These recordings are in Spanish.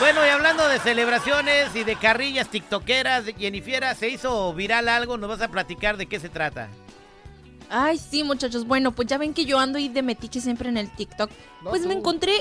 Bueno, y hablando de celebraciones y de carrillas tiktokeras, Jennifer, se hizo viral algo, nos vas a platicar de qué se trata. Ay, sí, muchachos. Bueno, pues ya ven que yo ando ahí de metiche siempre en el TikTok. pues me encontré,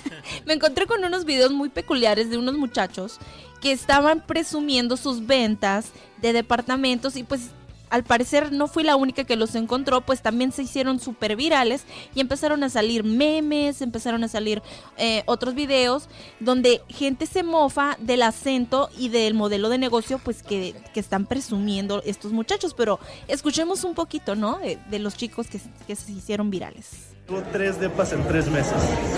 me encontré con unos videos muy peculiares de unos muchachos que estaban presumiendo sus ventas de departamentos y pues al parecer no fui la única que los encontró, pues también se hicieron súper virales y empezaron a salir memes, empezaron a salir eh, otros videos donde gente se mofa del acento y del modelo de negocio pues que, que están presumiendo estos muchachos. Pero escuchemos un poquito, ¿no? De, los chicos que, que se hicieron virales. Tuvo tres depas en tres meses.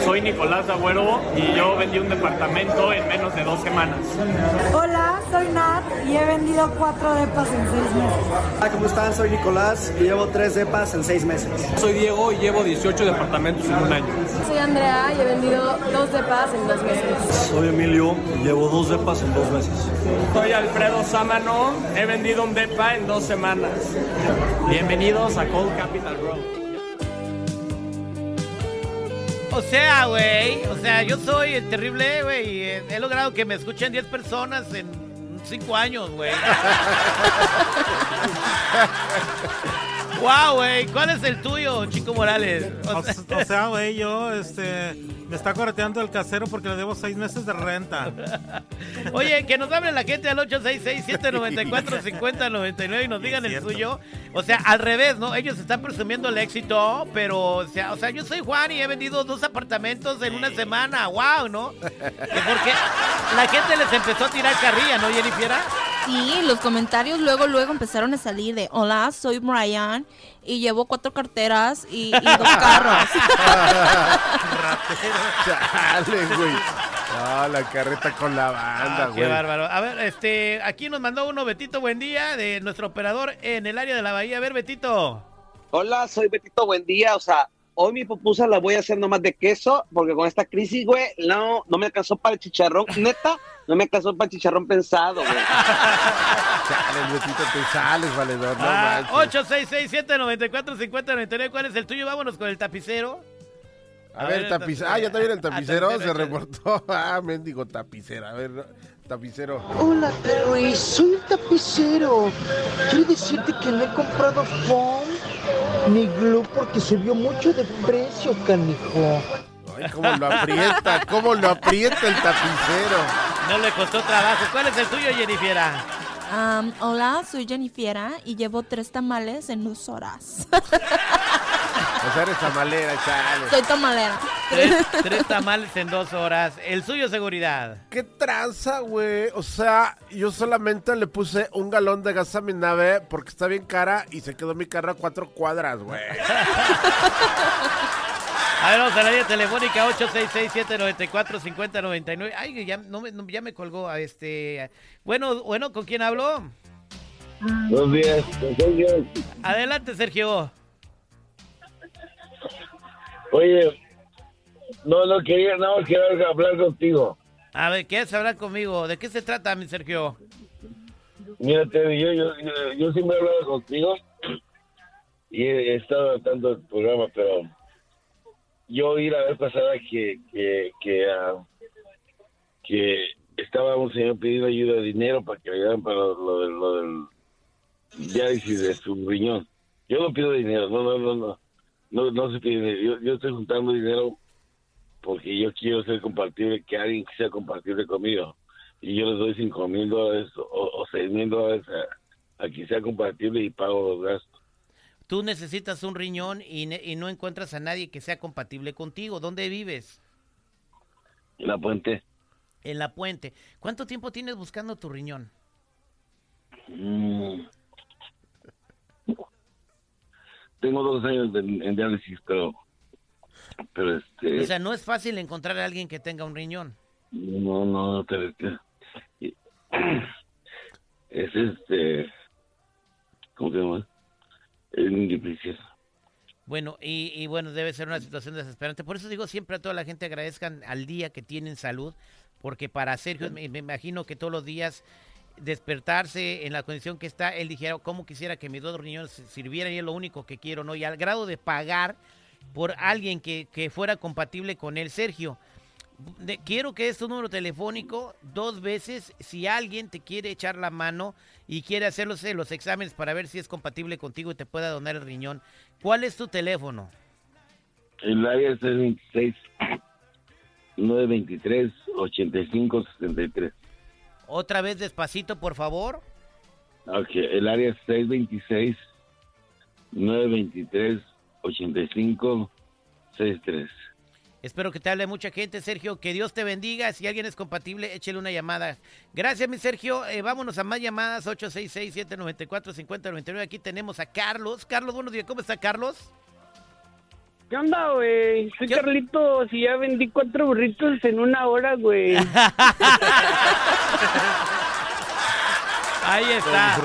Soy Nicolás Agüero y yo vendí un departamento en menos de dos semanas. Hola, soy Nat y he vendido cuatro depas en seis meses. Hola, ¿cómo están? Soy Nicolás y llevo tres depas en seis meses. Soy Diego y llevo 18 departamentos en un año. Soy Andrea y he vendido dos depas en dos meses. Soy Emilio y llevo dos depas en dos meses. Soy Alfredo Sámano, he vendido un depa en dos semanas. Bienvenidos a Cold Capital Road. O sea, güey, o sea, yo soy el terrible, güey, y he logrado que me escuchen 10 personas en 5 años, güey. wow, güey, ¿cuál es el tuyo, Chico Morales? O, sea, güey, yo, este, me está correteando el casero porque le debo seis meses de renta. Oye, que nos hable la gente al 866-794-5099 y nos digan el suyo. O sea, al revés, ¿no? Ellos están presumiendo el éxito, pero, o sea, o sea, yo soy Juan y he vendido dos apartamentos en una semana. ¡Wow! ¿No? Porque la gente les empezó a tirar carrilla, ¿no, Jennifer? Sí, los comentarios luego, luego empezaron a salir de, hola, soy Brian y llevo cuatro carteras y, dos carros. Chale, güey. Ah, la carreta con la banda, güey. qué bárbaro. A ver, este, aquí nos mandó uno Betito Buen Día de nuestro operador en el área de la bahía. A ver, Betito. Hola, soy Betito Buen Día. O sea, hoy mi pupusa la voy a hacer nomás de queso, porque con esta crisis, güey, no, no me alcanzó para el chicharrón, neta, no me alcanzó para el chicharrón pensado, güey. Chale, Betito, te sales, valedor, no ah, 866-794-5099, ¿cuál es el tuyo? Vámonos con el tapicero. A, ver, tapicero. Ah, ya está bien el tapicero, se reportó. Ah, mendigo tapicero. A ver, tapicero. Hola, Terry, soy el tapicero. Quiero decirte que no he comprado foam ni glue porque subió mucho de precio, canijo. Ay, cómo lo aprieta, cómo lo aprieta el tapicero. No le costó trabajo. ¿Cuál es el tuyo, Jennifer? Hola, soy Jennifer y llevo tres tamales en dos horas. O sea, eres tamalera, chale. Soy tamalera. Tres, tamales en dos horas. El suyo, seguridad. ¿Qué tranza, güey? O sea, yo solamente le puse un galón de gas a mi nave porque está bien cara y se quedó mi carro a cuatro cuadras, güey. A ver, vamos a la línea telefónica 866-794-5099. Ay, ya, no me, ya me colgó a este. Bueno, bueno, ¿con quién hablo? Buenos días, Sergio. Adelante, Sergio. Oye, no, no quería, no, quiero hablar contigo. A ver, ¿quieres hablar conmigo? ¿De qué se trata, mi Sergio? Mira, yo, yo, yo, siempre he hablado contigo y he, estado tanto el programa, pero yo oí la vez pasada que que que, que estaba un señor pidiendo ayuda de dinero para que le ayudaran para lo, del, lo del diálisis de su riñón. Yo no pido dinero, no, no, no, no no, no se pide, yo, yo estoy juntando dinero porque yo quiero ser compatible, que alguien sea compatible conmigo. Y yo les doy cinco mil dólares o, seis mil dólares a, quien sea compatible y pago los gastos. Tú necesitas un riñón y, y no encuentras a nadie que sea compatible contigo. ¿Dónde vives? En la puente. En la puente. ¿Cuánto tiempo tienes buscando tu riñón? Mm tengo dos años en diálisis, pero, pero este... O sea, no es fácil encontrar a alguien que tenga un riñón. No, no, no te... Es este... ¿Cómo se llama? Es muy difícil. Bueno, y, y, bueno, debe ser una situación desesperante. Por eso digo siempre a toda la gente agradezcan al día que tienen salud, porque para Sergio me, me imagino que todos los días despertarse en la condición que está, él dijera, ¿cómo quisiera que mis dos riñones sirvieran? Y es lo único que quiero, ¿no? Y al grado de pagar por alguien que, fuera compatible con él, Sergio. De- quiero que es tu número telefónico dos veces si alguien te quiere echar la mano y quiere hacer los, los exámenes para ver si es compatible contigo y te pueda donar el riñón. ¿Cuál es tu teléfono? El área es 626 923 8563. Otra vez despacito, por favor. Ok, el área es 626 923 8563. Espero que te hable mucha gente, Sergio. Que Dios te bendiga. Si alguien es compatible, échele una llamada. Gracias, mi Sergio. Eh, vámonos a más llamadas. 866-794-5099. Aquí tenemos a Carlos. Carlos, buenos días. ¿Cómo está, Carlos? ¿Qué onda, güey? Soy Carlitos y ya vendí cuatro burritos en una hora, güey. Ahí está.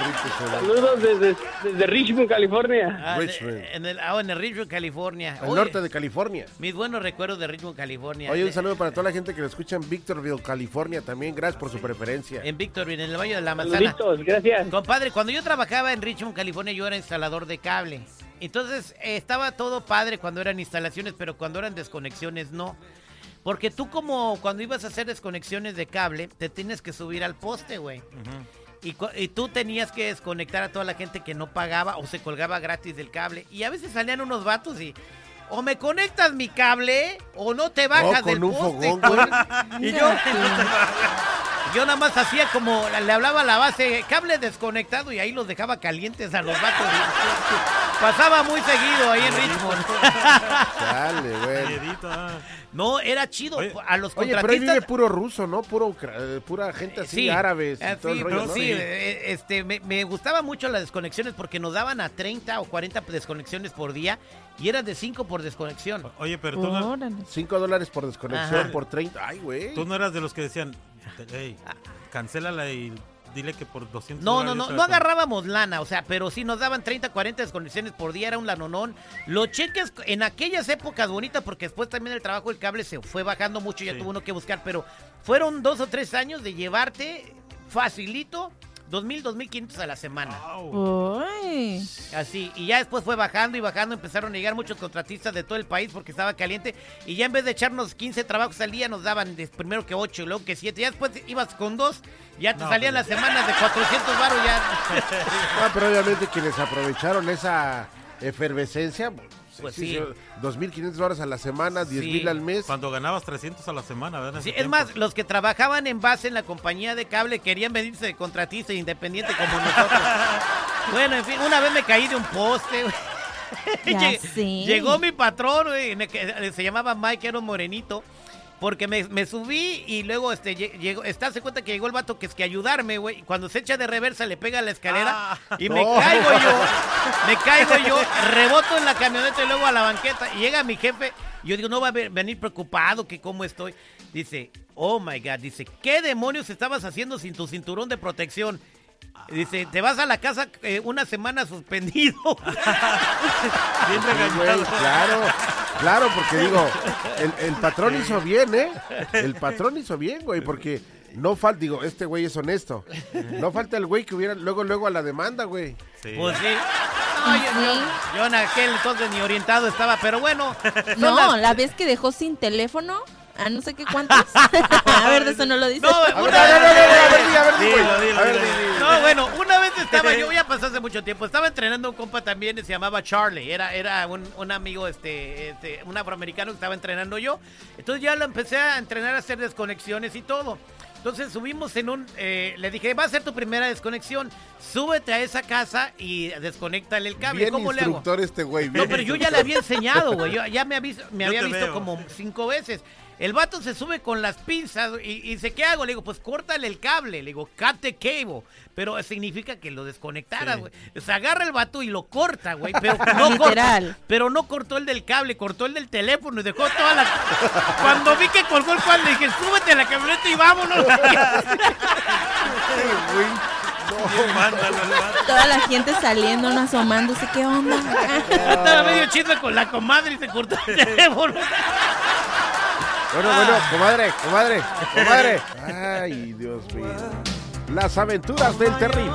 Saludos desde, desde Richmond, California. Ah, de- En el, ah, en el Richmond, California. El Oye, norte de California. Mis buenos recuerdos de Richmond, California. Oye, un saludo para toda la gente que lo escucha en Victorville, California también. Gracias por su preferencia. En Victorville, en el Valle de la Manzana. Saluditos, gracias. Compadre, cuando yo trabajaba en Richmond, California, yo era instalador de cable. Entonces, eh, estaba todo padre cuando eran instalaciones, pero cuando eran desconexiones, no. Porque tú como cuando ibas a hacer desconexiones de cable, te tienes que subir al poste, güey. Cu- y tú tenías que desconectar a toda la gente que no pagaba o se colgaba gratis del cable. Y a veces salían unos vatos y... O me conectas mi cable o no te bajas del poste, fogón. Y yo... Yo nada más hacía como, le hablaba a la base, cable desconectado y ahí los dejaba calientes a los vatos. Pasaba muy seguido ahí en Richmond. No, era chido. A los Oye, pero ahí contratistas... vive puro ruso, ¿no? Puro, eh, pura gente así, Sí, árabes y ah, todo sí, el rollo, pero ¿no? sí, eh, este, me, me gustaba mucho las desconexiones porque nos daban a 30 o 40 desconexiones por día y eran de 5 por desconexión. Oye, pero tú no, Cinco dólares por desconexión Ajá. por 30. Ay, güey. tú no eras de los que decían, hey, cancélala y dile que por 200 No, no, no, no la compro". agarrábamos lana, o sea, pero sí nos daban 30, 40 desconexiones por día, era un lanonón. Los cheques en aquellas épocas bonitas, porque después también el trabajo del cable se fue bajando mucho, ya tuvo uno que buscar, pero fueron dos o tres años de llevarte facilito 2.000, 2.500 a la semana. Uy. Así, y ya después fue bajando y bajando, empezaron a llegar muchos contratistas de todo el país porque estaba caliente, y ya en vez de echarnos 15 trabajos al día, nos daban de- primero que 8 y luego que 7, ya después ibas con dos, ya te No, salían pues las semanas de 400 baros ya. Ah, pero obviamente quienes aprovecharon esa efervescencia, Pues sí, sí. 2.500 dólares a la semana, 10.000 Sí. al mes. Cuando ganabas 300 a la semana, ¿verdad? Sí, es tiempo. más, los que trabajaban en base en la compañía de cable querían venirse de contratista independiente como nosotros. bueno, en fin, una vez me caí de un poste. Llegó mi patrón, eh, se llamaba Mike, era un morenito. Porque me, me subí y luego este lle- llegó, está se cuenta que llegó el vato que es que ayudarme, güey. Cuando se echa de reversa le pega a la escalera y me no. caigo yo, me caigo yo, reboto en la camioneta y luego a la banqueta. Y llega mi jefe, y yo digo, no va a ve- venir preocupado que cómo estoy. Dice, oh my God, dice, ¿qué demonios estabas haciendo sin tu cinturón de protección? Dice, te vas a la casa eh, una semana suspendido. Bien güey, claro, claro, porque digo, el, el patrón hizo bien, ¿eh? El patrón hizo bien, güey, porque no falta, digo, este güey es honesto. No falta el güey que hubiera luego, luego a la demanda, güey. Pues sí. No, yo, yo- yo en aquel entonces ni orientado estaba, pero bueno. No, las- la vez que dejó sin teléfono a no sé qué cuántos. a ver, de eso no lo dice. No, una A ver, a ver, a ver, a ver, di, a ver, di, güey. Dilo, dilo, A ver, dilo. di, di. No, bueno, una vez estaba yo, ya pasó hace mucho tiempo, estaba entrenando un compa también, se llamaba Charlie, era, era un, un amigo, este, este, un afroamericano que estaba entrenando yo. Entonces ya lo empecé a entrenar a hacer desconexiones y todo. Entonces subimos en un, eh, le dije, va a ser tu primera desconexión, súbete a esa casa y desconéctale el cable. Bien ¿Cómo le hago? instructor este güey. No, pero yo ya le había enseñado, güey. Yo ya me, había, me había visto veo. como cinco veces. El vato se sube con las pinzas y, y dice, ¿qué hago? Le digo, pues córtale el cable. Le digo, cut the cable. Pero significa que lo desconectara, Sí. güey. O sea, agarra el vato y lo corta, güey. Pero no Literal. cortó, pero no cortó el del cable, cortó el del teléfono y dejó toda la... Cuando vi que colgó el cable, dije, súbete a la camioneta y vámonos. Vándalo, el vato. Toda la gente saliendo, no asomándose. ¿Qué onda? Estaba medio chisme con la comadre y se cortó el teléfono. Bueno, bueno, comadre, comadre, comadre. Ay, Dios mío. Las aventuras del terrible.